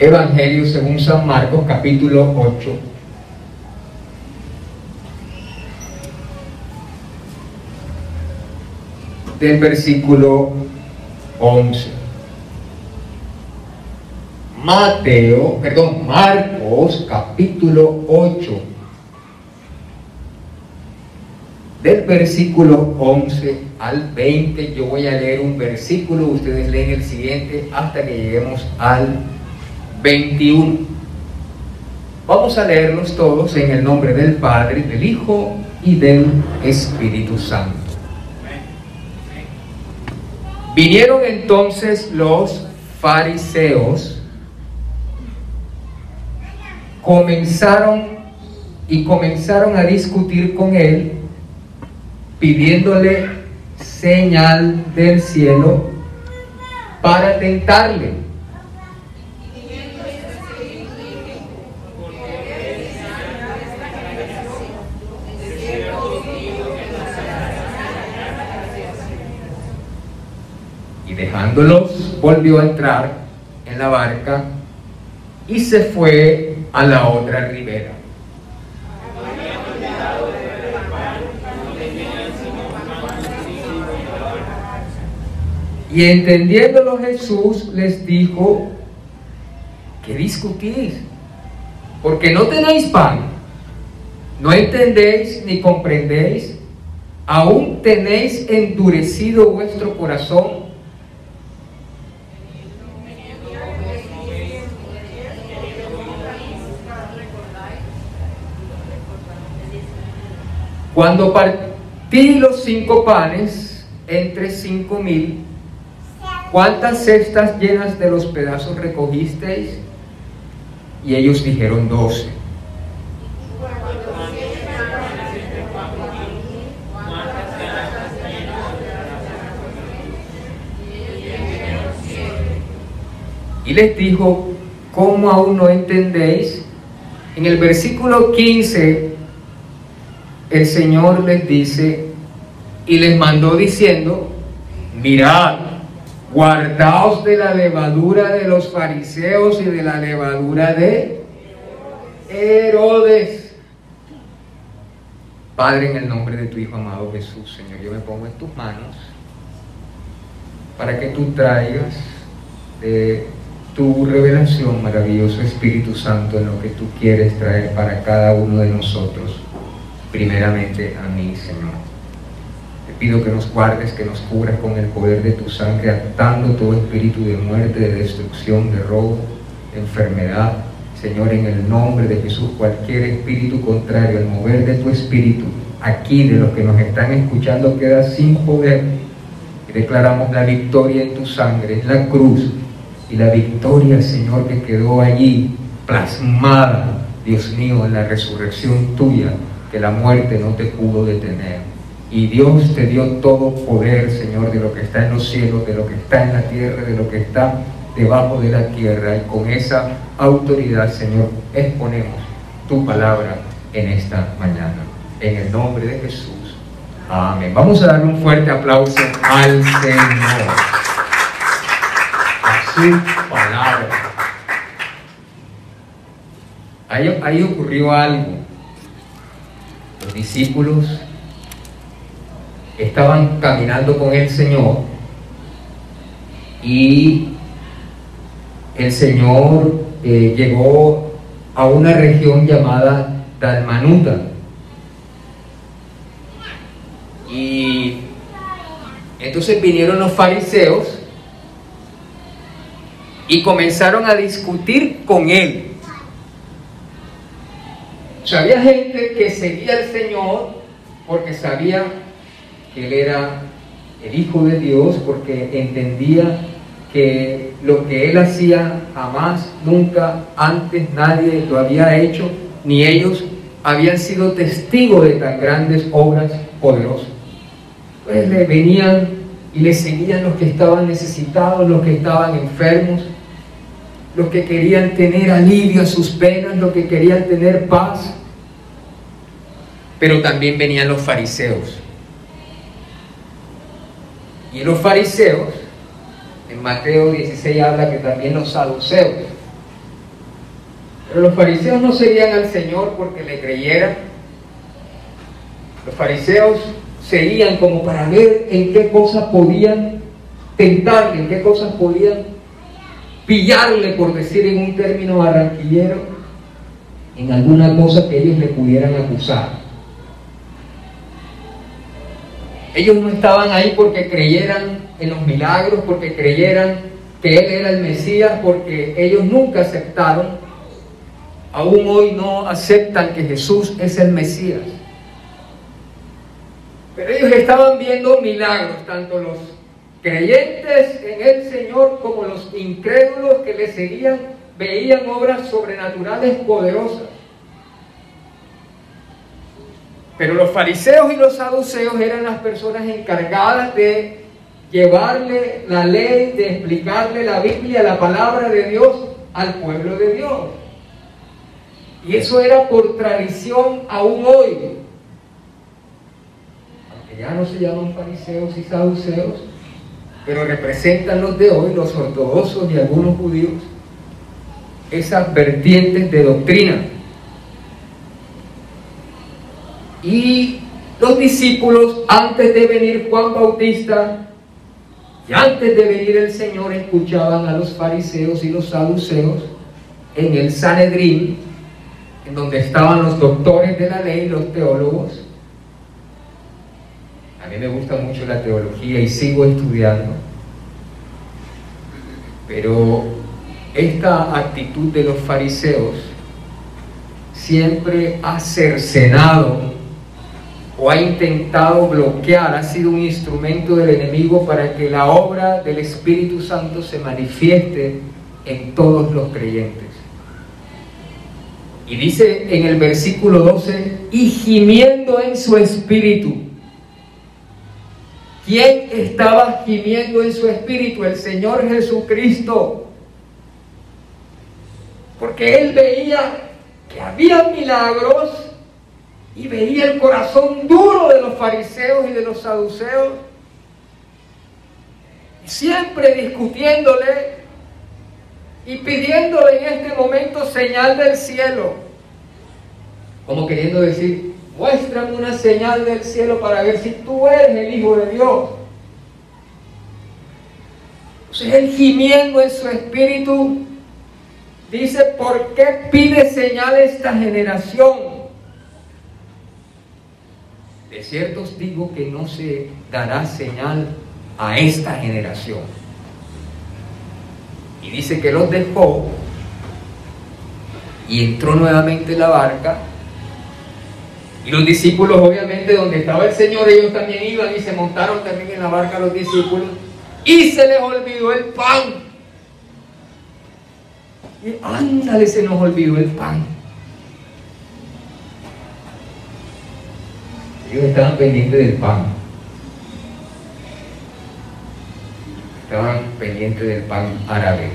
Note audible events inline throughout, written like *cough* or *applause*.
Evangelio según San Marcos capítulo 8. Del versículo 11. Mateo, perdón, Marcos capítulo 8. Del versículo 11 al 20 yo voy a leer un versículo, ustedes leen el siguiente hasta que lleguemos al 21. Vamos a leerlos todos en el nombre del Padre, del Hijo y del Espíritu Santo. Vinieron entonces los fariseos, comenzaron y comenzaron a discutir con él, pidiéndole señal del cielo para tentarle. Dejándolos volvió a entrar en la barca y se fue a la otra ribera. Y entendiéndolo Jesús les dijo, ¿qué discutís? Porque no tenéis pan, no entendéis ni comprendéis, aún tenéis endurecido vuestro corazón Cuando partí los cinco panes entre cinco mil, ¿cuántas cestas llenas de los pedazos recogisteis? Y ellos dijeron doce. Y les dijo, ¿cómo aún no entendéis? En el versículo 15 el Señor les dice y les mandó diciendo, mirad, guardaos de la levadura de los fariseos y de la levadura de Herodes. Padre, en el nombre de tu Hijo amado Jesús, Señor, yo me pongo en tus manos para que tú traigas de tu revelación, maravilloso Espíritu Santo, en lo que tú quieres traer para cada uno de nosotros primeramente a mí, Señor. Te pido que nos guardes, que nos cubras con el poder de tu sangre, atando todo espíritu de muerte, de destrucción, de robo, de enfermedad. Señor, en el nombre de Jesús, cualquier espíritu contrario al mover de tu espíritu, aquí de los que nos están escuchando, queda sin poder. Y declaramos la victoria en tu sangre, es la cruz. Y la victoria, Señor, que quedó allí plasmada, Dios mío, en la resurrección tuya que la muerte no te pudo detener. Y Dios te dio todo poder, Señor, de lo que está en los cielos, de lo que está en la tierra, de lo que está debajo de la tierra. Y con esa autoridad, Señor, exponemos tu palabra en esta mañana. En el nombre de Jesús. Amén. Vamos a darle un fuerte aplauso al Señor. A su palabra. Ahí, ahí ocurrió algo discípulos estaban caminando con el Señor y el Señor eh, llegó a una región llamada Dalmanuta. Y entonces vinieron los fariseos y comenzaron a discutir con él había gente que seguía al Señor porque sabía que Él era el Hijo de Dios, porque entendía que lo que él hacía jamás, nunca, antes nadie lo había hecho, ni ellos habían sido testigos de tan grandes obras poderosas. Pues le venían y le seguían los que estaban necesitados, los que estaban enfermos, los que querían tener alivio a sus penas, los que querían tener paz. Pero también venían los fariseos. Y los fariseos, en Mateo 16 habla que también los saduceos. Pero los fariseos no seguían al Señor porque le creyeran. Los fariseos seguían como para ver en qué cosas podían tentarle, en qué cosas podían pillarle, por decir en un término barranquillero, en alguna cosa que ellos le pudieran acusar. Ellos no estaban ahí porque creyeran en los milagros, porque creyeran que Él era el Mesías, porque ellos nunca aceptaron, aún hoy no aceptan que Jesús es el Mesías. Pero ellos estaban viendo milagros, tanto los creyentes en el Señor como los incrédulos que le seguían, veían obras sobrenaturales poderosas. Pero los fariseos y los saduceos eran las personas encargadas de llevarle la ley, de explicarle la Biblia, la palabra de Dios al pueblo de Dios. Y eso era por tradición aún hoy ya no se llaman fariseos y saduceos, pero representan los de hoy, los ortodoxos y algunos judíos, esas vertientes de doctrina. Y los discípulos, antes de venir Juan Bautista, y antes de venir el Señor, escuchaban a los fariseos y los saduceos en el Sanedrín, en donde estaban los doctores de la ley, los teólogos, a mí me gusta mucho la teología y sigo estudiando, pero esta actitud de los fariseos siempre ha cercenado o ha intentado bloquear, ha sido un instrumento del enemigo para que la obra del Espíritu Santo se manifieste en todos los creyentes. Y dice en el versículo 12, y gimiendo en su espíritu, ¿Quién estaba gimiendo en su espíritu? El Señor Jesucristo. Porque él veía que había milagros y veía el corazón duro de los fariseos y de los saduceos, siempre discutiéndole y pidiéndole en este momento señal del cielo, como queriendo decir, muéstrame una señal del cielo para ver si tú eres el Hijo de Dios. Entonces él gimiendo en su espíritu dice, ¿por qué pide señal esta generación? De cierto os digo que no se dará señal a esta generación. Y dice que los dejó y entró nuevamente en la barca y los discípulos, obviamente, donde estaba el Señor, ellos también iban y se montaron también en la barca los discípulos. Y se les olvidó el pan. Y ándale, se nos olvidó el pan. Ellos estaban pendientes del pan. Estaban pendientes del pan árabe,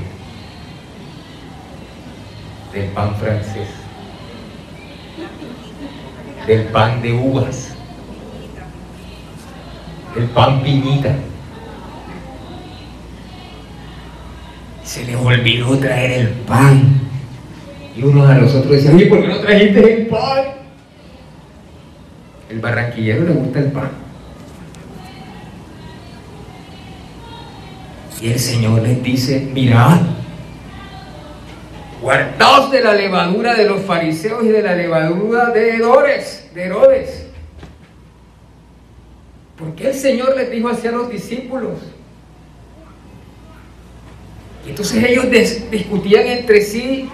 del pan francés del pan de uvas, el pan piñita. Se les olvidó traer el pan. Y unos a los otros decían, ¿y por qué no trajiste el pan? El barranquillero le gusta el pan. Y el Señor les dice, mirad, guardaos de la levadura de los fariseos y de la levadura de Herodes, de Herodes. Porque el Señor les dijo hacia los discípulos. Y entonces ellos discutían entre sí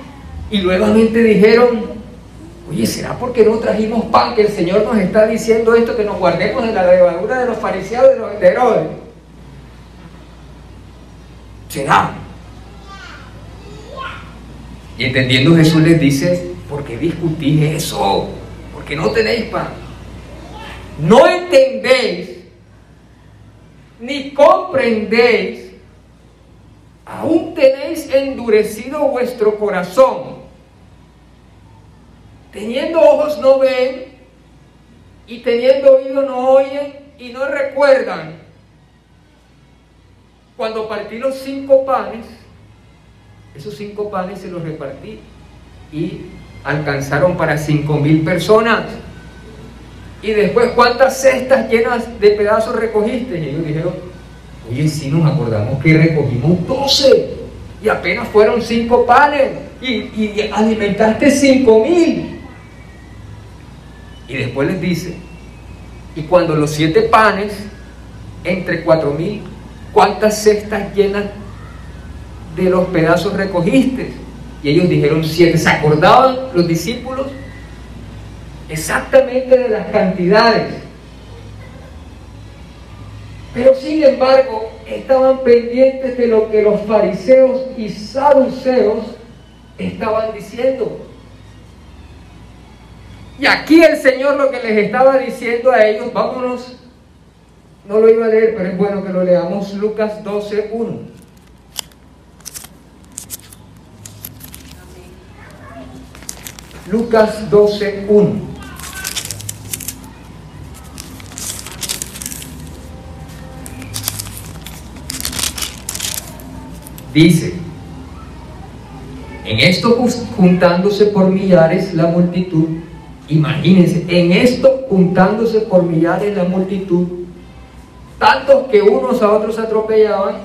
y nuevamente dijeron, oye, ¿será porque no trajimos pan que el Señor nos está diciendo esto, que nos guardemos de la levadura de los fariseos de los de Herodes? será. Y entendiendo Jesús les dice, ¿por qué discutís eso? Porque no tenéis pan. No entendéis ni comprendéis, aún tenéis endurecido vuestro corazón. Teniendo ojos no ven y teniendo oído no oyen y no recuerdan. Cuando partí los cinco panes, esos cinco panes se los repartí y alcanzaron para cinco mil personas. Y después, ¿cuántas cestas llenas de pedazos recogiste? Y ellos dijeron, oye, si nos acordamos que recogimos 12 y apenas fueron cinco panes y alimentaste cinco mil. Y después les dice, y cuando los siete panes, entre cuatro mil, ¿cuántas cestas llenas de los pedazos recogiste? Y ellos dijeron siete. ¿Se acordaban los discípulos? exactamente de las cantidades. Pero sin embargo, estaban pendientes de lo que los fariseos y saduceos estaban diciendo. Y aquí el Señor lo que les estaba diciendo a ellos, vámonos, no lo iba a leer, pero es bueno que lo leamos, Lucas 12, 1. Lucas 12, 1. Dice, en esto juntándose por millares la multitud, imagínense, en esto juntándose por millares la multitud, tantos que unos a otros atropellaban,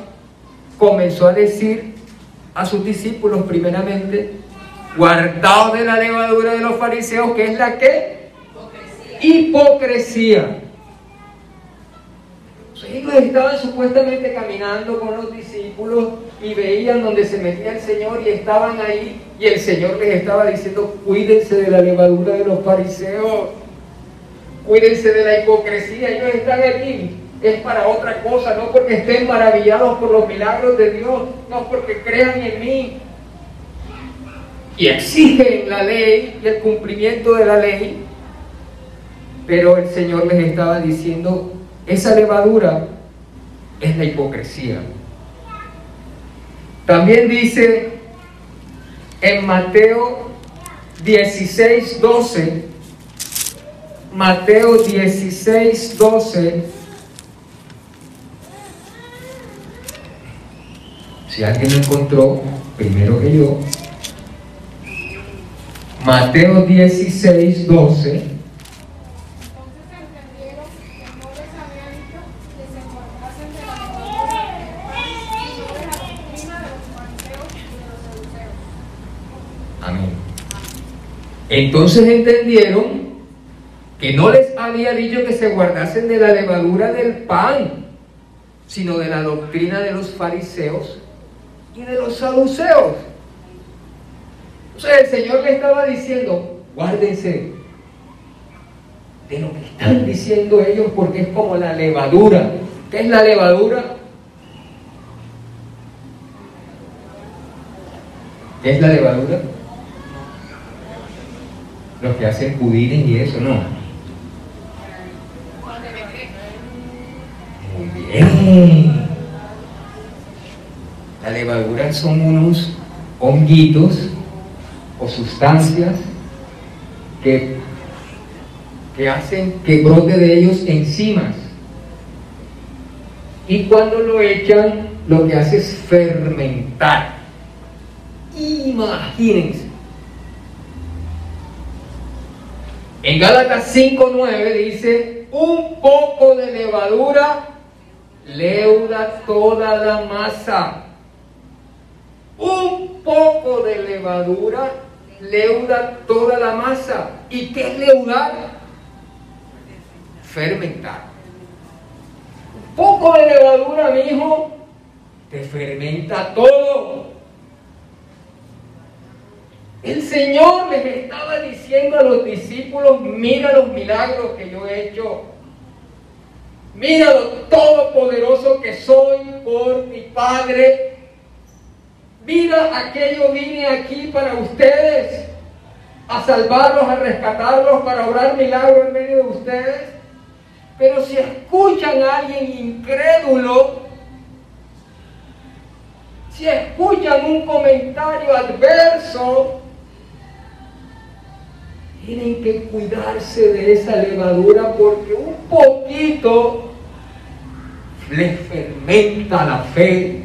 comenzó a decir a sus discípulos primeramente, guardaos de la levadura de los fariseos, que es la que? Hipocresía. Ellos estaban supuestamente caminando con los discípulos y veían donde se metía el Señor y estaban ahí y el Señor les estaba diciendo, cuídense de la levadura de los fariseos, cuídense de la hipocresía, ellos están aquí, es para otra cosa, no porque estén maravillados por los milagros de Dios, no porque crean en mí. Y exigen la ley y el cumplimiento de la ley, pero el Señor les estaba diciendo, esa levadura es la hipocresía. También dice en Mateo 16, 12, Mateo 16, 12, si alguien lo encontró, primero que yo, Mateo 16, 12, Entonces entendieron que no les había dicho que se guardasen de la levadura del pan, sino de la doctrina de los fariseos y de los saduceos. O sea, el Señor le estaba diciendo, guárdense de lo que están diciendo ellos porque es como la levadura. ¿Qué es la levadura? ¿Qué es la levadura? Los que hacen pudines y eso, no. Muy bien. La levadura son unos honguitos o sustancias que, que hacen que brote de ellos enzimas. Y cuando lo echan, lo que hace es fermentar. Imagínense. En Gálatas 5.9 dice, un poco de levadura leuda toda la masa. Un poco de levadura leuda toda la masa. ¿Y qué es leudar? Fermentar. Un poco de levadura, mi hijo, te fermenta todo. El Señor les estaba diciendo a los discípulos, mira los milagros que yo he hecho. Mira lo todopoderoso que soy por mi Padre. aquello vine aquí para ustedes, a salvarlos, a rescatarlos, para obrar milagros en medio de ustedes. Pero si escuchan a alguien incrédulo, si escuchan un comentario adverso, tienen que cuidarse de esa levadura porque un poquito les fermenta la fe,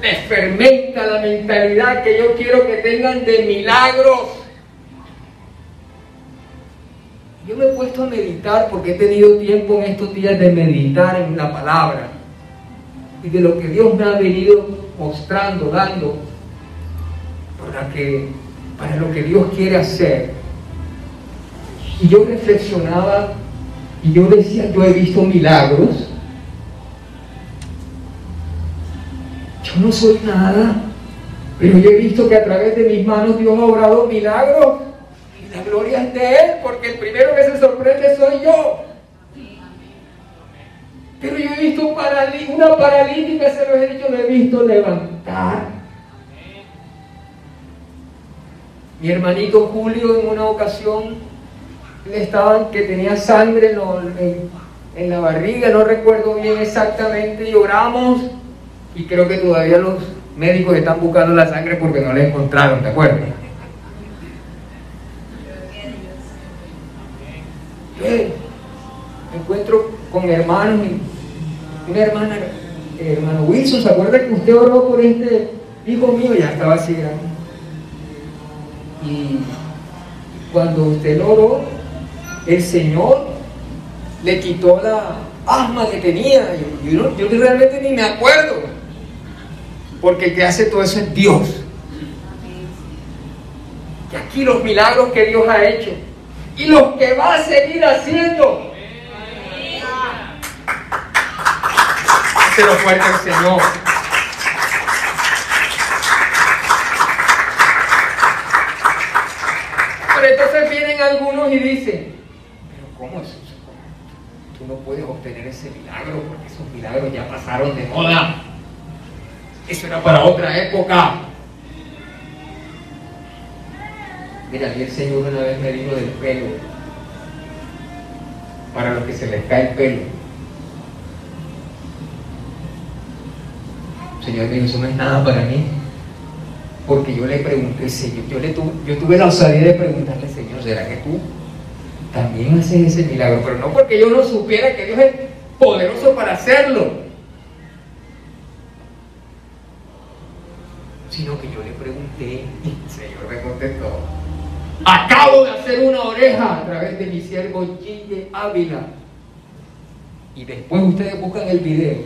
les fermenta la mentalidad que yo quiero que tengan de milagros. Yo me he puesto a meditar porque he tenido tiempo en estos días de meditar en la palabra y de lo que Dios me ha venido mostrando, dando, para, que, para lo que Dios quiere hacer. Y yo reflexionaba y yo decía, yo he visto milagros. Yo no soy nada, pero yo he visto que a través de mis manos Dios ha obrado milagros. Y la gloria es de Él, porque el primero que se sorprende soy yo. Pero yo he visto una paralítica, se lo he dicho, lo he visto levantar. Mi hermanito Julio en una ocasión le estaban que tenía sangre en, la barriga, no recuerdo bien exactamente, y y creo que todavía los médicos están buscando la sangre porque no la encontraron, ¿te acuerdas? me encuentro con hermanos y una hermana, hermano Wilson, ¿se acuerda que usted oró por este hijo mío? Ya estaba así grande. Y cuando usted lo oró, el Señor le quitó la asma que tenía. Yo, yo realmente ni me acuerdo. Porque el que hace todo eso es Dios. Y aquí los milagros que Dios ha hecho y los que va a seguir haciendo lo fuerte al Señor. Pero entonces vienen algunos y dicen, pero ¿cómo es eso? Tú no puedes obtener ese milagro porque esos milagros ya pasaron de moda. Eso era para otra época. Mira, a el Señor una vez me dijo del pelo. Para los que se les cae el pelo. Señor me eso no es nada para mí. Porque yo le pregunté, Señor, yo, le tuve, la osadía de preguntarle, Señor, ¿será que tú también haces ese milagro? Pero no porque yo no supiera que Dios es poderoso para hacerlo, sino que yo le pregunté y el Señor me contestó. Acabo de hacer una oreja a través de mi siervo Gille Ávila. Y después ustedes buscan el video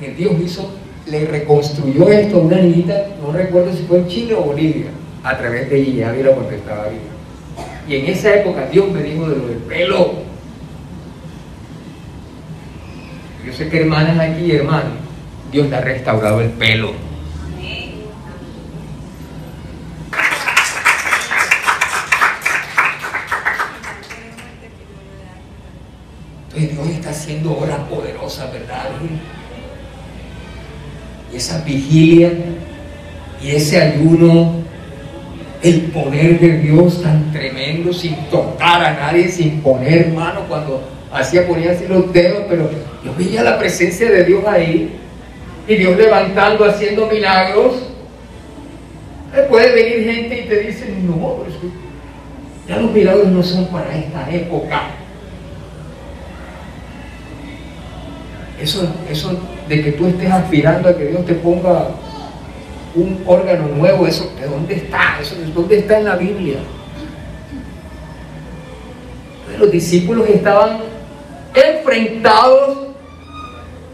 que Dios hizo le reconstruyó esto a una niñita, no recuerdo si fue en Chile o Bolivia, a través de ella, Ávila porque estaba viva. Y en esa época Dios me dijo de lo del pelo. Yo sé que hermanas aquí, hermanos, Dios le ha restaurado el pelo. Entonces Dios está haciendo obras poderosas, ¿verdad? Esa vigilia y ese ayuno, el poder de Dios tan tremendo, sin tocar a nadie, sin poner mano cuando hacía ponía así los dedos, pero yo veía la presencia de Dios ahí y Dios levantando, haciendo milagros. Puede venir gente y te dice, no, ya los milagros no son para esta época. Eso, eso de que tú estés aspirando a que Dios te ponga un órgano nuevo, eso, ¿de dónde está? Eso, ¿de dónde está en la Biblia? los discípulos estaban enfrentados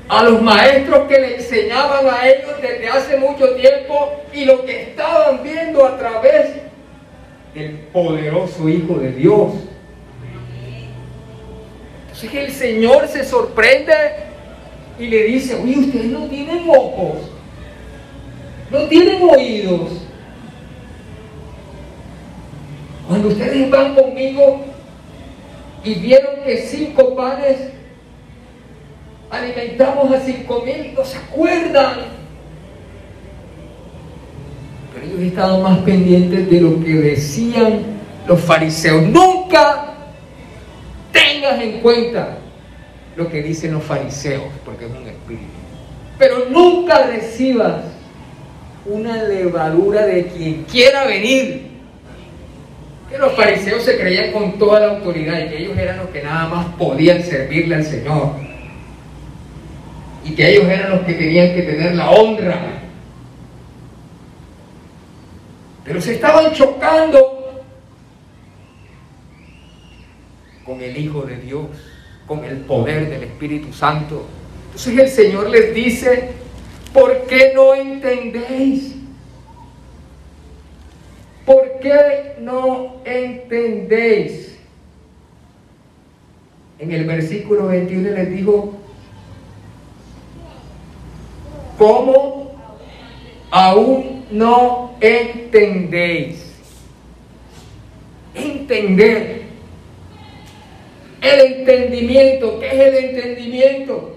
a los maestros que le enseñaban a ellos desde hace mucho tiempo y lo que estaban viendo a través del poderoso Hijo de Dios. Entonces el Señor se sorprende y le dice, oye, ustedes no tienen ojos, no tienen oídos. Cuando ustedes van conmigo y vieron que cinco panes alimentamos a cinco mil, ¿no se acuerdan? Pero ellos estaban más pendientes de lo que decían los fariseos. Nunca tengas en cuenta lo que dicen los fariseos, porque es un espíritu. Pero nunca recibas una levadura de quien quiera venir. Que los fariseos se creían con toda la autoridad y que ellos eran los que nada más podían servirle al Señor. Y que ellos eran los que tenían que tener la honra. Pero se estaban chocando con el Hijo de Dios, con el poder del Espíritu Santo. Entonces el Señor les dice, ¿Por qué no entendéis? ¿Por qué no entendéis? En el versículo 21 les dijo, ¿cómo aún no entendéis? Entender. El entendimiento, ¿qué es el entendimiento?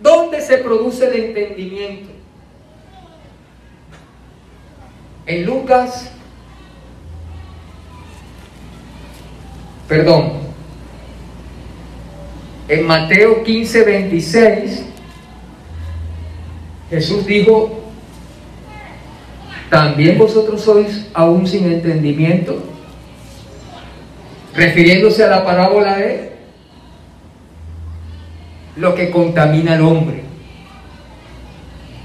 ¿Dónde se produce el entendimiento? En Lucas, perdón, en Mateo 15, 26, Jesús dijo, ¿también vosotros sois aún sin entendimiento? Refiriéndose a la parábola de lo que contamina al hombre.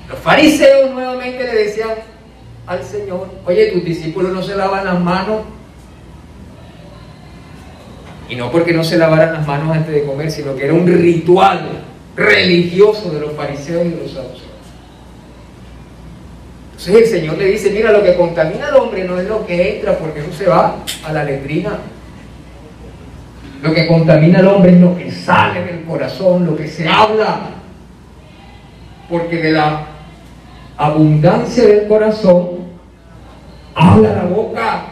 Los fariseos nuevamente le decían al Señor, oye, tus discípulos no se lavan las manos. Y no porque no se lavaran las manos antes de comer, sino que era un ritual religioso de los fariseos y de los saduceos. Entonces el Señor le dice, mira, lo que contamina al hombre no es lo que entra, porque eso se va a la letrina lo que contamina al hombre es lo que sale del corazón, lo que se habla. Porque de la abundancia del corazón habla la boca.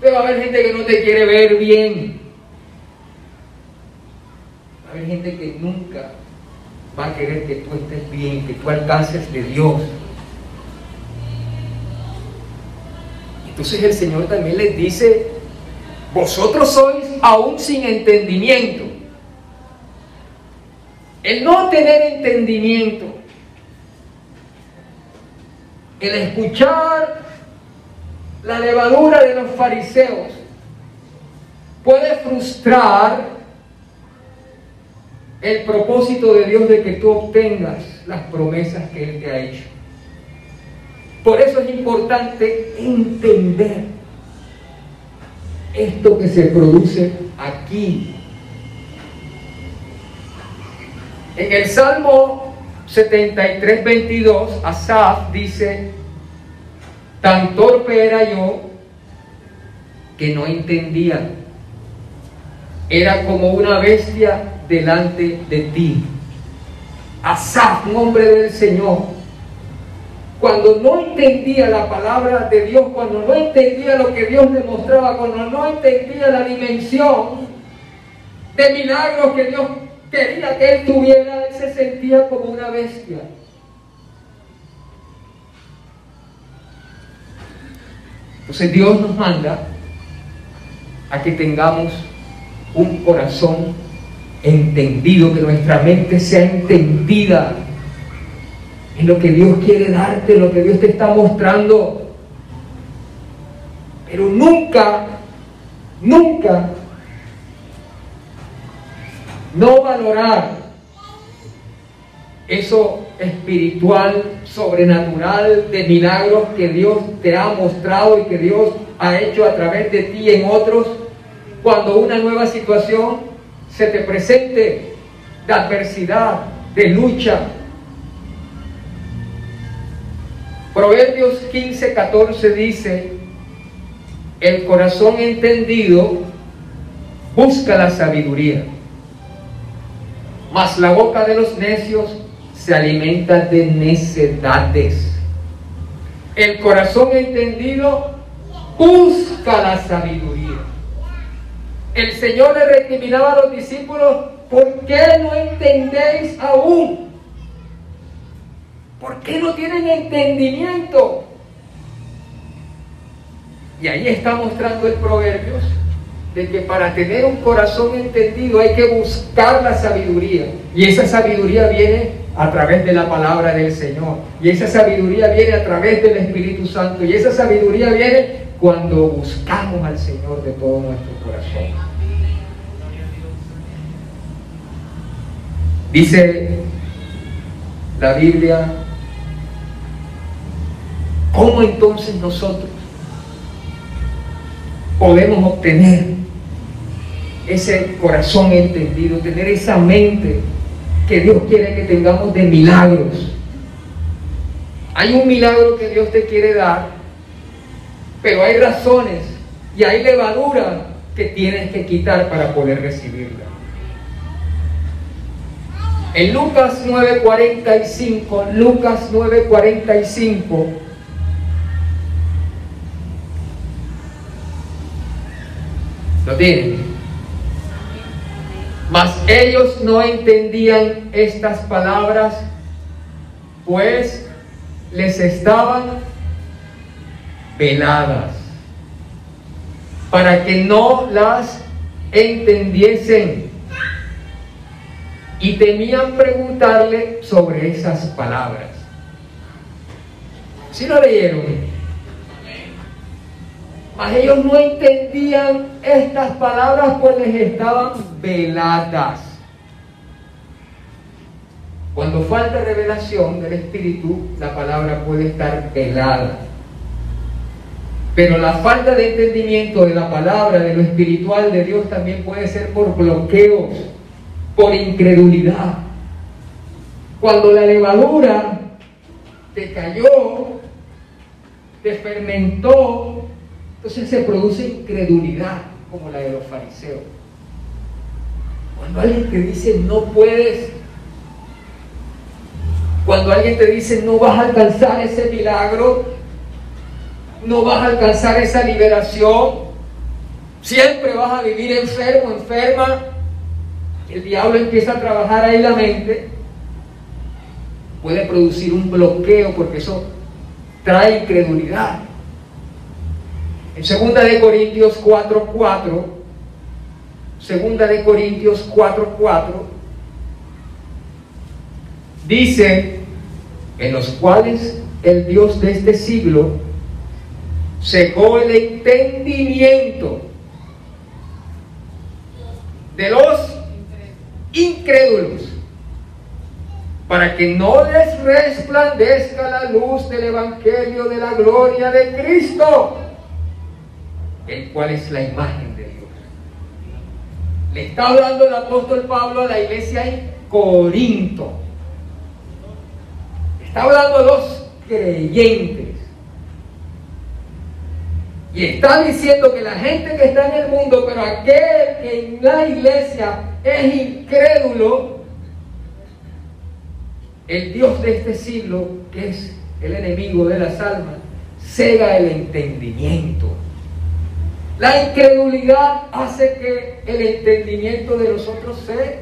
Pero va a haber gente que no te quiere ver bien. Va a haber gente que nunca va a querer que tú estés bien, que tú alcances de Dios. Entonces el Señor también les dice vosotros sois aún sin entendimiento. El no tener entendimiento, el escuchar la levadura de los fariseos, puede frustrar el propósito de Dios de que tú obtengas las promesas que Él te ha hecho. Por eso es importante entender esto que se produce aquí. En el Salmo 73, 22, Asaf dice, tan torpe era yo que no entendía. Era como una bestia delante de ti. Asaf, un hombre del Señor, cuando no entendía la palabra de Dios, cuando no entendía lo que Dios le mostraba, cuando no entendía la dimensión de milagros que Dios quería que él tuviera, él se sentía como una bestia. Entonces Dios nos manda a que tengamos un corazón entendido, que nuestra mente sea entendida lo que Dios quiere darte, lo que Dios te está mostrando. Pero nunca, nunca no valorar eso espiritual, sobrenatural, de milagros que Dios te ha mostrado y que Dios ha hecho a través de ti en otros, cuando una nueva situación se te presente de adversidad, de lucha, Proverbios 15, 14 dice, el corazón entendido busca la sabiduría, mas la boca de los necios se alimenta de necedades. El corazón entendido busca la sabiduría. El Señor le recriminaba a los discípulos, ¿por qué no entendéis aún? ¿Por qué no tienen entendimiento? Y ahí está mostrando el Proverbios de que para tener un corazón entendido hay que buscar la sabiduría. Y esa sabiduría viene a través de la palabra del Señor. Y esa sabiduría viene a través del Espíritu Santo. Y esa sabiduría viene cuando buscamos al Señor de todo nuestro corazón. Dice la Biblia, ¿cómo entonces nosotros podemos obtener ese corazón entendido, tener esa mente que Dios quiere que tengamos de milagros? Hay un milagro que Dios te quiere dar, pero hay razones y hay levadura que tienes que quitar para poder recibirla. En Lucas 9:45, Lucas 9:45, ¿lo tienen? Mas ellos no entendían estas palabras, pues les estaban veladas, para que no las entendiesen y temían preguntarle sobre esas palabras. Si lo leyeron? Mas ellos no entendían estas palabras pues les estaban veladas. Cuando falta revelación del Espíritu, la palabra puede estar velada. Pero la falta de entendimiento de la palabra, de lo espiritual de Dios, también puede ser por bloqueos, por incredulidad. Cuando la levadura te cayó, te fermentó, entonces se produce incredulidad, como la de los fariseos. Cuando alguien te dice no puedes, cuando alguien te dice no vas a alcanzar ese milagro, no vas a alcanzar esa liberación, siempre vas a vivir enfermo, enferma. El diablo empieza a trabajar ahí la mente, puede producir un bloqueo porque eso trae incredulidad. En segunda de Corintios 4:4, segunda de Corintios 4:4 dice en los cuales el Dios de este siglo secó el entendimiento de los incrédulos para que no les resplandezca la luz del Evangelio de la gloria de Cristo, el cual es la imagen de Dios. Le está hablando el apóstol Pablo a la iglesia en Corinto. Está hablando a los creyentes. Y está diciendo que la gente que está en el mundo, pero aquel que en la iglesia es incrédulo, el Dios de este siglo, que es el enemigo de las almas, cega el entendimiento. La incredulidad hace que el entendimiento de nosotros se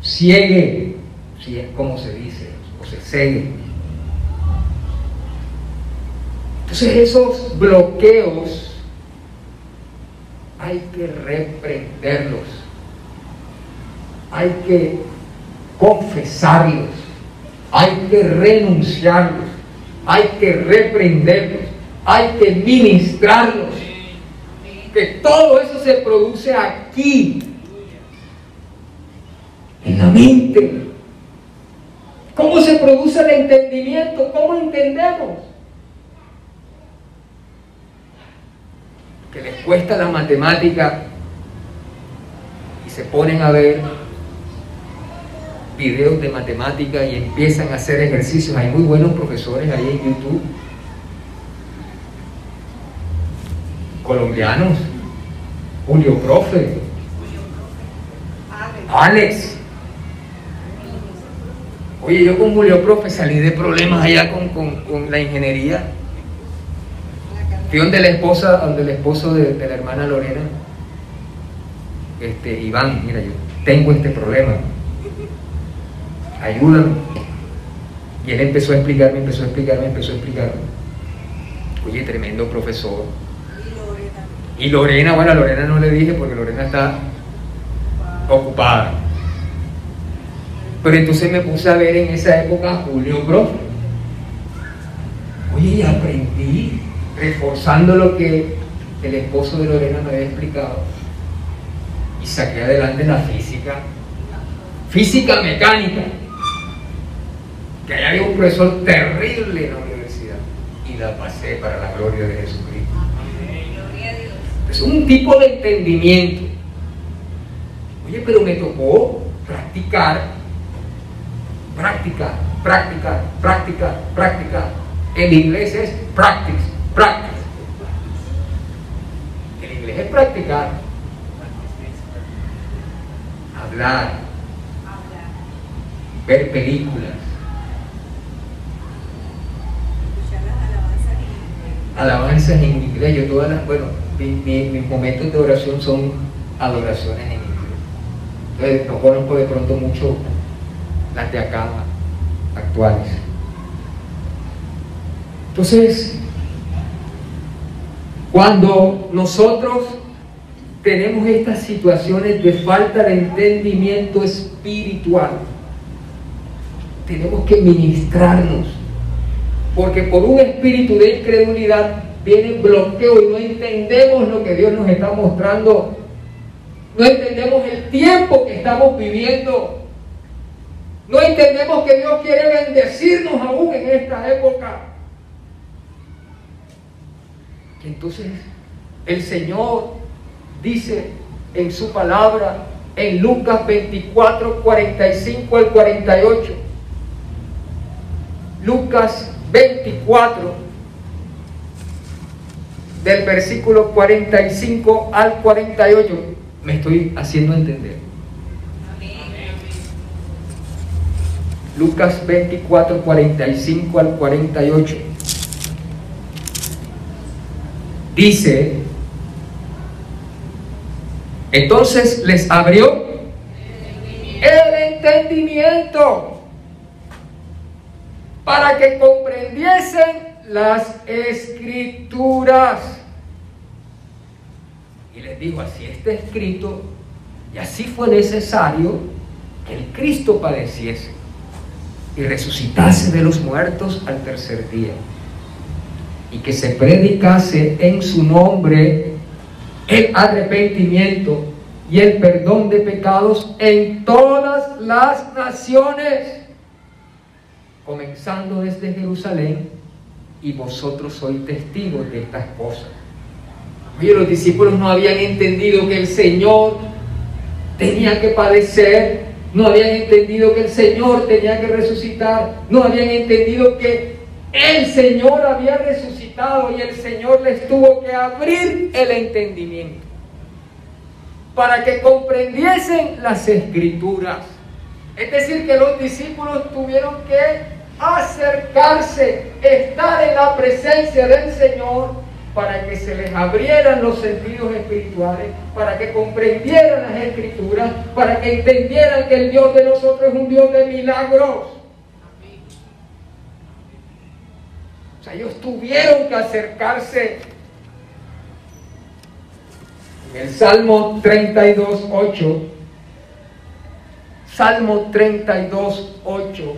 ciegue, si es como se dice, o se cegue. Entonces esos bloqueos hay que reprenderlos, hay que confesarlos, hay que renunciarlos, hay que reprenderlos, hay que ministrarlos. Que todo eso se produce aquí, en la mente. ¿Cómo se produce el entendimiento? ¿Cómo entendemos? que les cuesta la matemática y se ponen a ver videos de matemática y empiezan a hacer ejercicios. Hay muy buenos profesores ahí en YouTube, colombianos, Julio Profe, Alex. Oye, yo con Julio Profe salí de problemas allá con, con la ingeniería Fui donde la esposa, donde el esposo de, la hermana Lorena, este, Iván, mira, yo tengo este problema, ayúdame. Y él empezó a explicarme, empezó a explicarme, empezó a explicarme. Oye, tremendo profesor. Y Lorena, bueno, a Lorena no le dije porque Lorena está ocupada. Pero entonces me puse a ver en esa época Julio Profe. Oye, y aprendí, reforzando lo que el esposo de Lorena me había explicado. Y saqué adelante la física. Física mecánica. Que ahí había un profesor terrible en la universidad. Y la pasé para la gloria de Jesucristo. Es un tipo de entendimiento. Oye, pero me tocó practicar, practicar, practicar, practicar, practicar. En inglés es practice, practice. En inglés es practicar. Hablar. Ver películas. Alabanzas en inglés. Yo todas las, bueno, mis momentos de oración son adoraciones en inglés. Entonces no conozco de pronto mucho las de acá actuales. Entonces, cuando nosotros tenemos estas situaciones de falta de entendimiento espiritual, tenemos que ministrarnos, porque por un espíritu de incredulidad viene bloqueo y no entendemos lo que Dios nos está mostrando. No entendemos el tiempo que estamos viviendo. No entendemos que Dios quiere bendecirnos aún en esta época. entonces el Señor dice en su palabra en Lucas 24, 45 al 48. Lucas 24, del versículo 45 al 48. Me estoy haciendo entender. Lucas 24, 45 al 48. Dice, entonces les abrió el entendimiento para que comprendiesen las escrituras. Y les dijo, así está escrito, y así fue necesario que el Cristo padeciese y resucitase de los muertos al tercer día, y que se predicase en su nombre el arrepentimiento y el perdón de pecados en todas las naciones, comenzando desde Jerusalén y vosotros sois testigos de estas cosas. Oye, los discípulos no habían entendido que el Señor tenía que padecer, no habían entendido que el Señor tenía que resucitar, no habían entendido que el Señor había resucitado y el Señor les tuvo que abrir el entendimiento para que comprendiesen las escrituras. Es decir, que los discípulos tuvieron que acercarse, estar en la presencia del Señor para que se les abrieran los sentidos espirituales, para que comprendieran las escrituras, para que entendieran que el Dios de nosotros es un Dios de milagros. O sea, ellos tuvieron que acercarse. En el Salmo 32, 8, Salmo 32, 8,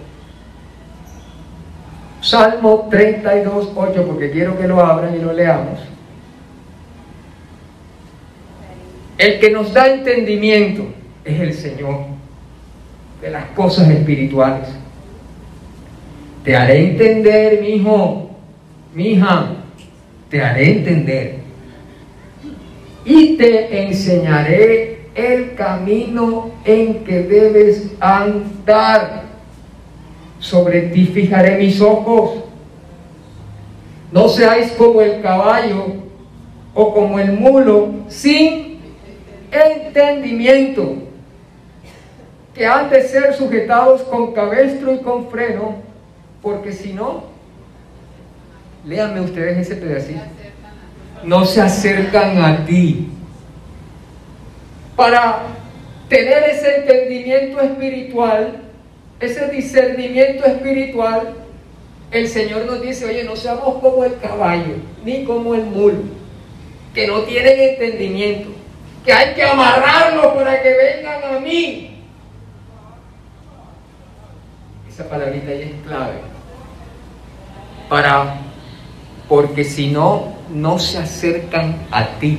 Salmo 32, 8, porque quiero que lo abran y lo leamos. El que nos da entendimiento es el Señor de las cosas espirituales. Te haré entender, mi hijo, mi hija, te haré entender. Y te enseñaré el camino en que debes andar sobre ti fijaré mis ojos. No seáis como el caballo o como el mulo sin entendimiento, que han de ser sujetados con cabestro y con freno, porque si no, léanme ustedes ese pedacito, no se acercan a ti. Para tener ese entendimiento espiritual, ese discernimiento espiritual, el Señor nos dice, oye, no seamos como el caballo, ni como el mulo, que no tienen entendimiento, que hay que amarrarlos para que vengan a mí. Esa palabrita ahí es clave. Para, porque si no, no se acercan a ti.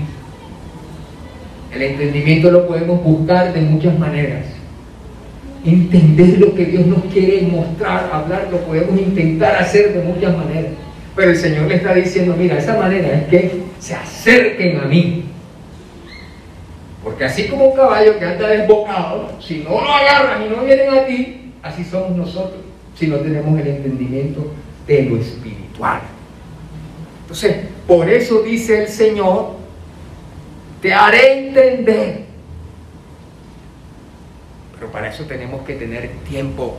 El entendimiento lo podemos buscar de muchas maneras entender lo que Dios nos quiere mostrar, hablar, lo podemos intentar hacer de muchas maneras. Pero el Señor le está diciendo, mira, esa manera es que se acerquen a mí. Porque así como un caballo que anda desbocado, si no lo agarran y no vienen a ti, así somos nosotros, si no tenemos el entendimiento de lo espiritual. Entonces, por eso dice el Señor, te haré entender pero para eso tenemos que tener tiempo.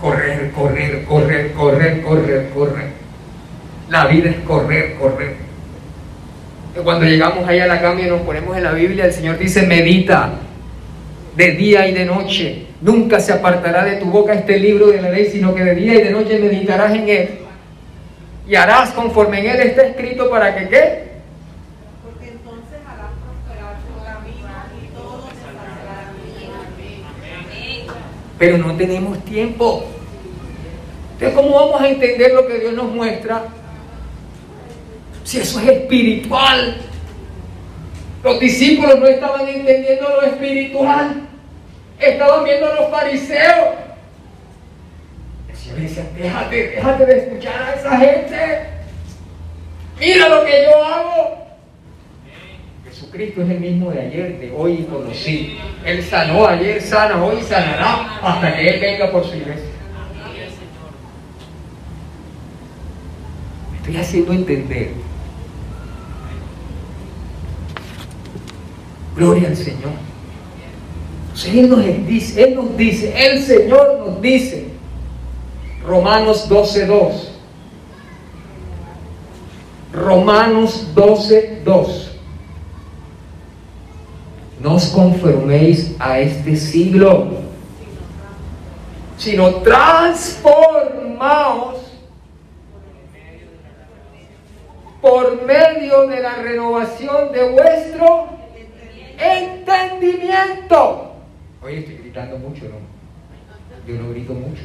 Correr, correr, correr, correr, correr, correr. La vida es correr, correr. Cuando llegamos ahí a la cama y nos ponemos en la Biblia, el Señor dice, medita de día y de noche. Nunca se apartará de tu boca este libro de la ley, sino que de día y de noche meditarás en él. Y harás conforme en él está escrito para que qué? Pero no tenemos tiempo. Entonces, ¿cómo vamos a entender lo que Dios nos muestra? Si eso es espiritual. Los discípulos no estaban entendiendo lo espiritual. Estaban viendo a los fariseos. El Señor decía, déjate, déjate de escuchar a esa gente. Mira lo que yo hago. Jesucristo es el mismo de ayer, de hoy y por. Él sanó ayer, sana hoy, sanará hasta que Él venga por su iglesia. Me estoy haciendo entender. Gloria al Señor. Él nos dice, Él nos dice, el Señor nos dice, Romanos 12.2. Romanos 12.2 no os conforméis a este siglo, sino transformaos por medio de la renovación de vuestro entendimiento. Hoy estoy gritando mucho, ¿no? Yo no grito mucho.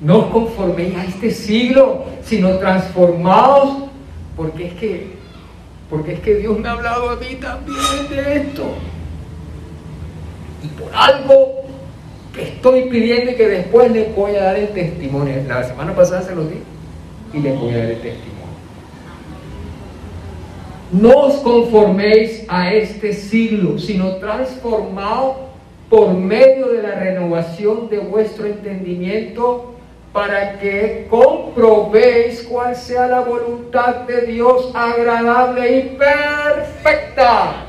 No os conforméis a este siglo, sino transformaos, porque es que porque es que Dios me ha hablado a mí también de esto. Y por algo que estoy pidiendo y que después les voy a dar el testimonio. La semana pasada se lo di y les voy a dar el testimonio. No os conforméis a este siglo, sino transformaos por medio de la renovación de vuestro entendimiento para que comprobéis cuál sea la voluntad de Dios agradable y perfecta.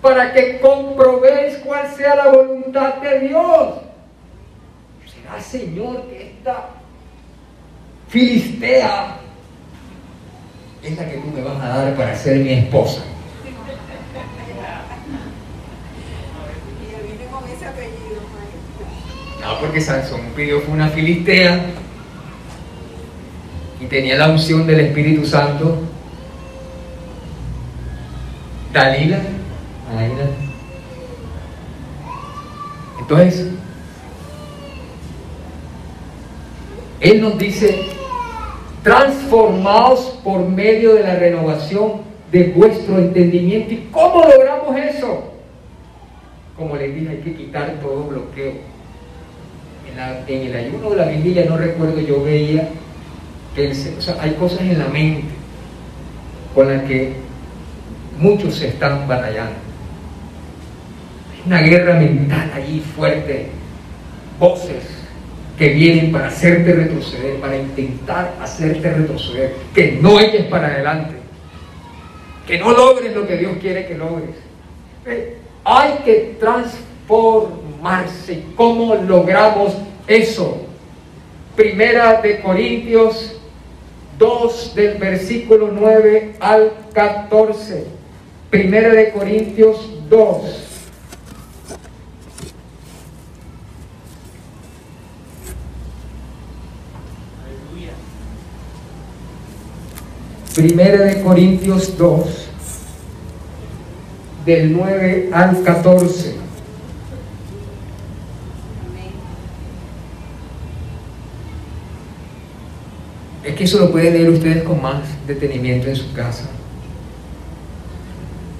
Para que comprobéis cuál sea la voluntad de Dios. Será Señor que esta filistea es la que tú me vas a dar para ser mi esposa. *laughs* No, porque Sansón pidió fue una filistea y tenía la unción del Espíritu Santo. Dalila, Dalila. Entonces, Él nos dice, transformaos por medio de la renovación de vuestro entendimiento. ¿Y cómo logramos eso? Como les dije, hay que quitar todo bloqueo en, el ayuno de la vigilia, no recuerdo, yo veía que hay cosas en la mente con las que muchos se están batallando. Hay una guerra mental allí fuerte, voces que vienen para hacerte retroceder, para intentar hacerte retroceder, que no eches para adelante, que no logres lo que Dios quiere que logres. Hay que amarse. ¿Cómo logramos eso? Primera de Corintios 2 del versículo 9 al 14. Primera de Corintios 2. Primera de Corintios 2, del 9 al 14. Es que eso lo pueden leer ustedes con más detenimiento en su casa.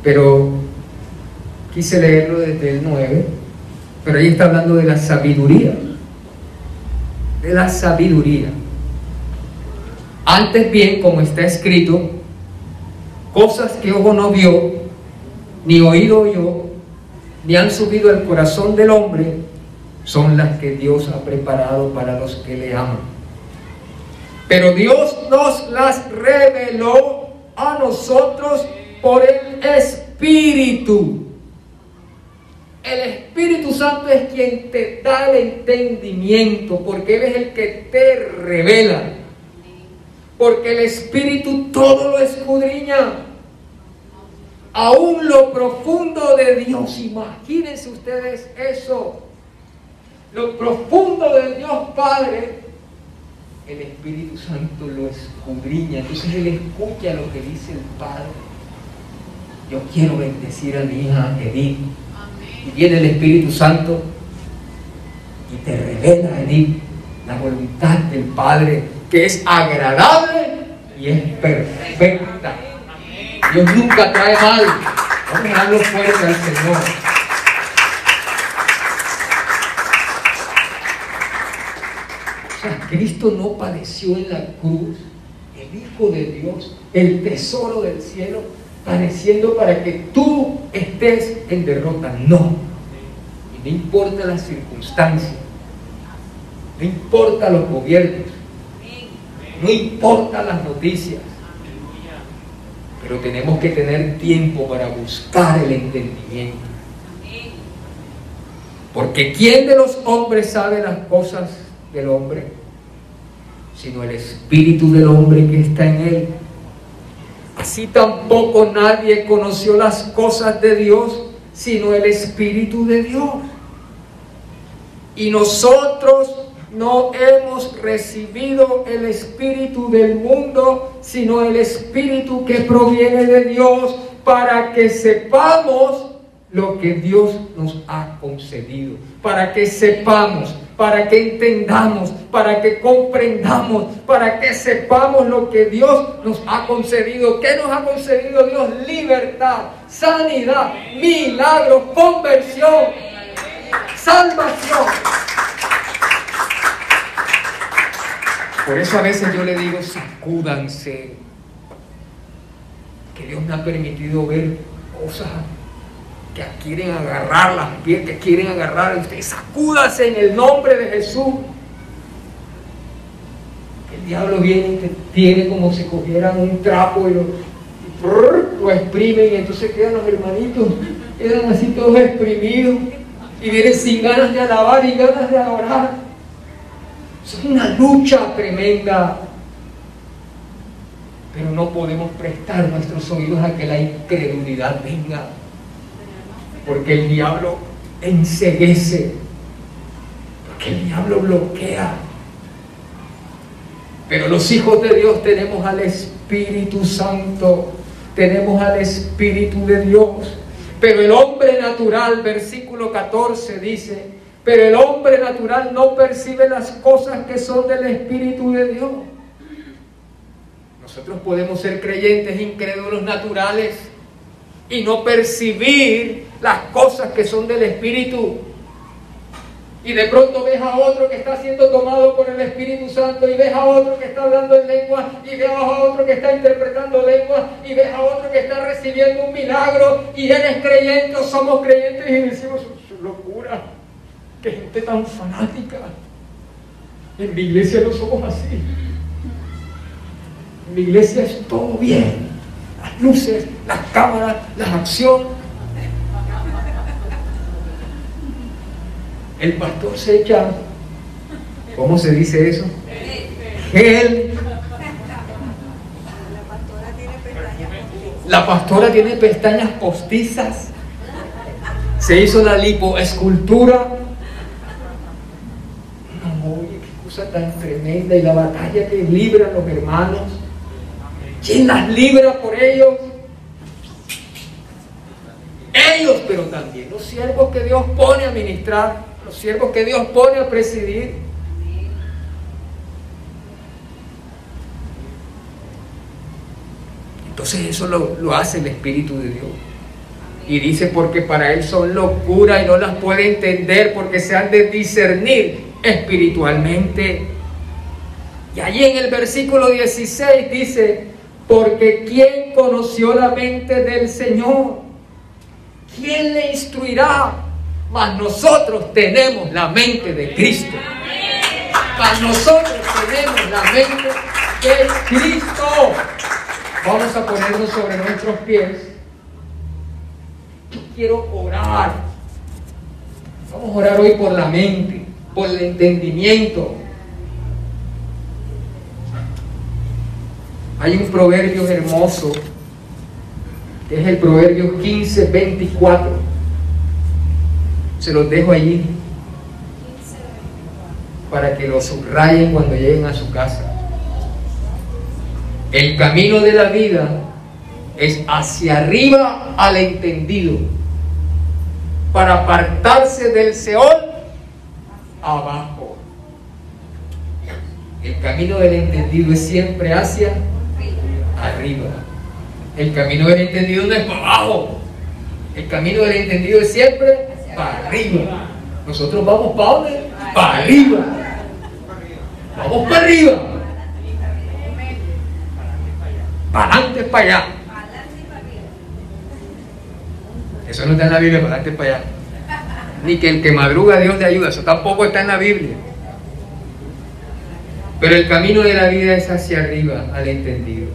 Pero quise leerlo desde el 9, pero ahí está hablando de la sabiduría. De la sabiduría. Antes bien, como está escrito, cosas que ojo no vio, ni oído oyó, ni han subido al corazón del hombre, son las que Dios ha preparado para los que le aman. Pero Dios nos las reveló a nosotros por el Espíritu. El Espíritu Santo es quien te da el entendimiento, porque Él es el que te revela porque el Espíritu todo lo escudriña. Aún lo profundo de Dios, imagínense ustedes eso, lo profundo de Dios Padre, el Espíritu Santo lo escudriña, entonces Él escucha lo que dice el Padre. Yo quiero bendecir a mi hija Edith. Y viene el Espíritu Santo y te revela, Edith, la voluntad del Padre que es agradable y es perfecta. Dios nunca trae mal. Vamos a darlo fuerte al Señor. O sea, Cristo no padeció en la cruz, el Hijo de Dios, el tesoro del cielo, padeciendo para que tú estés en derrota. No. Y no importa las circunstancias, no importa los gobiernos, no importa las noticias. Pero tenemos que tener tiempo para buscar el entendimiento. Porque ¿quién de los hombres sabe las cosas del hombre? Sino el espíritu del hombre que está en él. Así tampoco nadie conoció las cosas de Dios, sino el espíritu de Dios. Y nosotros no hemos recibido el espíritu del mundo, sino el espíritu que proviene de Dios para que sepamos lo que Dios nos ha concedido, para que sepamos, para que entendamos, para que comprendamos, para que sepamos lo que Dios nos ha concedido. ¿Qué nos ha concedido Dios? Libertad, sanidad, milagros, conversión, salvación. Por eso a veces yo le digo, sacúdanse. Que Dios me ha permitido ver cosas que quieren agarrar las pies, que quieren agarrar a ustedes. Sacúdanse en el nombre de Jesús. El diablo viene y te tiene como si cogieran un trapo y lo, lo exprimen y entonces quedan los hermanitos, quedan así todos exprimidos y vienen sin ganas de alabar y ganas de adorar. Es una lucha tremenda. Pero no podemos prestar nuestros oídos a que la incredulidad venga. Porque el diablo enseguece. Porque el diablo bloquea. Pero los hijos de Dios tenemos al Espíritu Santo. Tenemos al Espíritu de Dios. Pero el hombre natural, versículo 14, dice, pero el hombre natural no percibe las cosas que son del Espíritu de Dios. Nosotros podemos ser creyentes incrédulos naturales y no percibir las cosas que son del Espíritu. Y de pronto ves a otro que está siendo tomado por el Espíritu Santo y ves a otro que está hablando en lengua y ves a otro que está interpretando lengua y ves a otro que está recibiendo un milagro y eres creyente somos creyentes y decimos, locura gente tan fanática. En mi iglesia no somos así. En mi iglesia es todo bien. Las luces, las cámaras, la acción. El pastor se echa, ¿cómo se dice eso? Gel. La pastora tiene pestañas postizas. Se hizo la lipoescultura tan tremenda y la batalla que libran los hermanos. ¿Quién las libra por ellos? Ellos, pero también los siervos que Dios pone a ministrar, los siervos que Dios pone a presidir. Entonces eso lo, lo hace el Espíritu de Dios. Y dice, porque para Él son locura y no las puede entender porque se han de discernir espiritualmente. Y allí en el versículo 16 dice, porque ¿quién conoció la mente del Señor? ¿Quién le instruirá? Mas nosotros tenemos la mente de Cristo. Mas nosotros tenemos la mente de Cristo. Vamos a ponernos sobre nuestros pies quiero orar. Vamos a orar hoy por la mente, por el entendimiento. Hay un proverbio hermoso, que es el proverbio 15, 24. Se los dejo allí para que lo subrayen cuando lleguen a su casa. El camino de la vida es hacia arriba al entendido para apartarse del Seol abajo. El camino del entendido es siempre hacia arriba. El camino del entendido no es para abajo. El camino del entendido es siempre para arriba. Nosotros vamos para dónde? Para arriba. Vamos para arriba. Para adelante, para allá. Eso no está en la Biblia, para darte para allá. Ni que el que madruga Dios te ayuda, eso tampoco está en la Biblia. Pero el camino de la vida es hacia arriba, al entendido.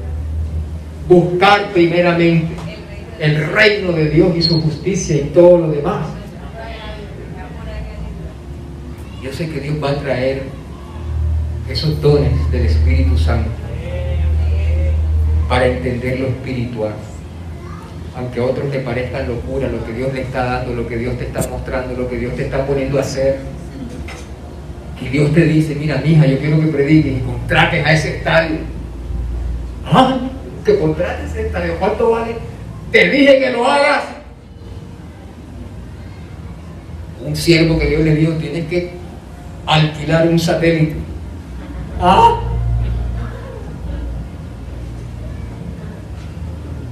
Buscar primeramente el reino de Dios y su justicia y todo lo demás. Yo sé que Dios va a traer esos dones del Espíritu Santo para entender lo espiritual aunque a otros le parezcan locura lo que Dios le está dando, lo que Dios te está mostrando, lo que Dios te está poniendo a hacer. Y Dios te dice, mira, hija, yo quiero que prediques y contrates a ese estadio. ¿Ah? Que contrates ese estadio. ¿Cuánto vale? Te dije que lo hagas. Un siervo que Dios le dijo, tienes que alquilar un satélite. ¿Ah?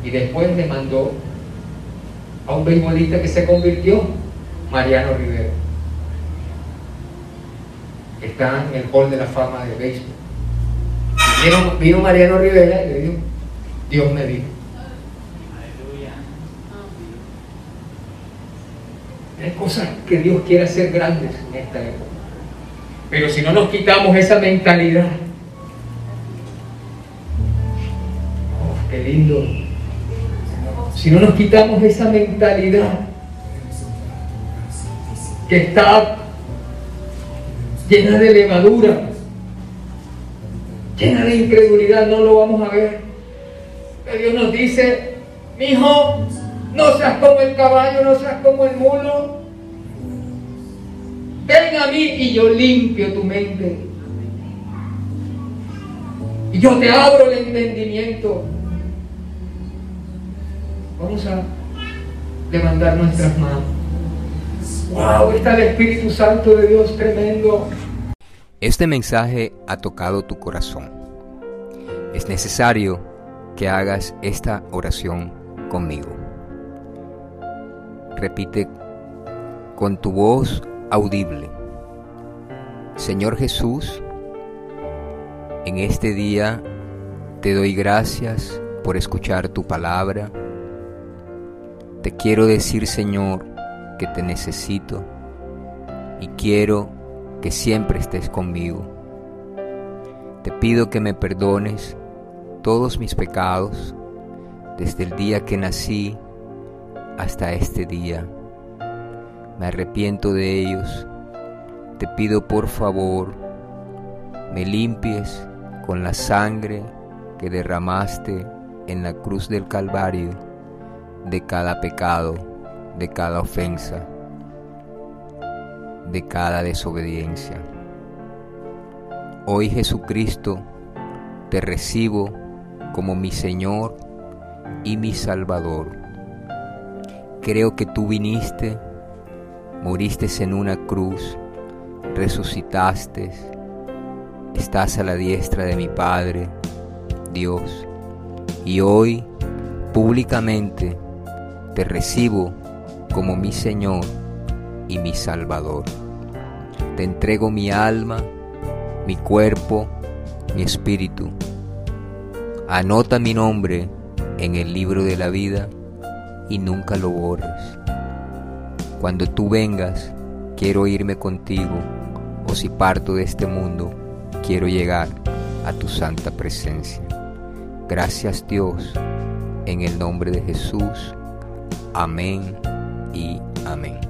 Y después le mandó a un beisbolista que se convirtió, Mariano Rivera. Está en el hall de la fama de béisbol. Vino, Mariano Rivera y le dijo, Dios me dijo. Hay cosas que Dios quiere hacer grandes en esta época. Pero si no nos quitamos esa mentalidad, oh, qué lindo si no nos quitamos esa mentalidad que está llena de levadura, llena de incredulidad, no lo vamos a ver. Pero Dios nos dice, mi hijo, no seas como el caballo, no seas como el mulo. Ven a mí y yo limpio tu mente. Y yo te abro el entendimiento. Vamos a levantar nuestras manos. ¡Wow! Está el Espíritu Santo de Dios tremendo. Este mensaje ha tocado tu corazón. Es necesario que hagas esta oración conmigo. Repite con tu voz audible. Señor Jesús, en este día te doy gracias por escuchar tu palabra te quiero decir, Señor, que te necesito y quiero que siempre estés conmigo. Te pido que me perdones todos mis pecados desde el día que nací hasta este día. Me arrepiento de ellos. Te pido por favor, me limpies con la sangre que derramaste en la cruz del Calvario de cada pecado, de cada ofensa, de cada desobediencia. Hoy Jesucristo, te recibo como mi Señor y mi Salvador. Creo que tú viniste, moriste en una cruz, resucitaste, estás a la diestra de mi Padre, Dios, y hoy públicamente te recibo como mi Señor y mi Salvador. Te entrego mi alma, mi cuerpo, mi espíritu. Anota mi nombre en el libro de la vida y nunca lo borres. Cuando tú vengas, quiero irme contigo, o si parto de este mundo, quiero llegar a tu santa presencia. Gracias Dios, en el nombre de Jesús. Amén y amén.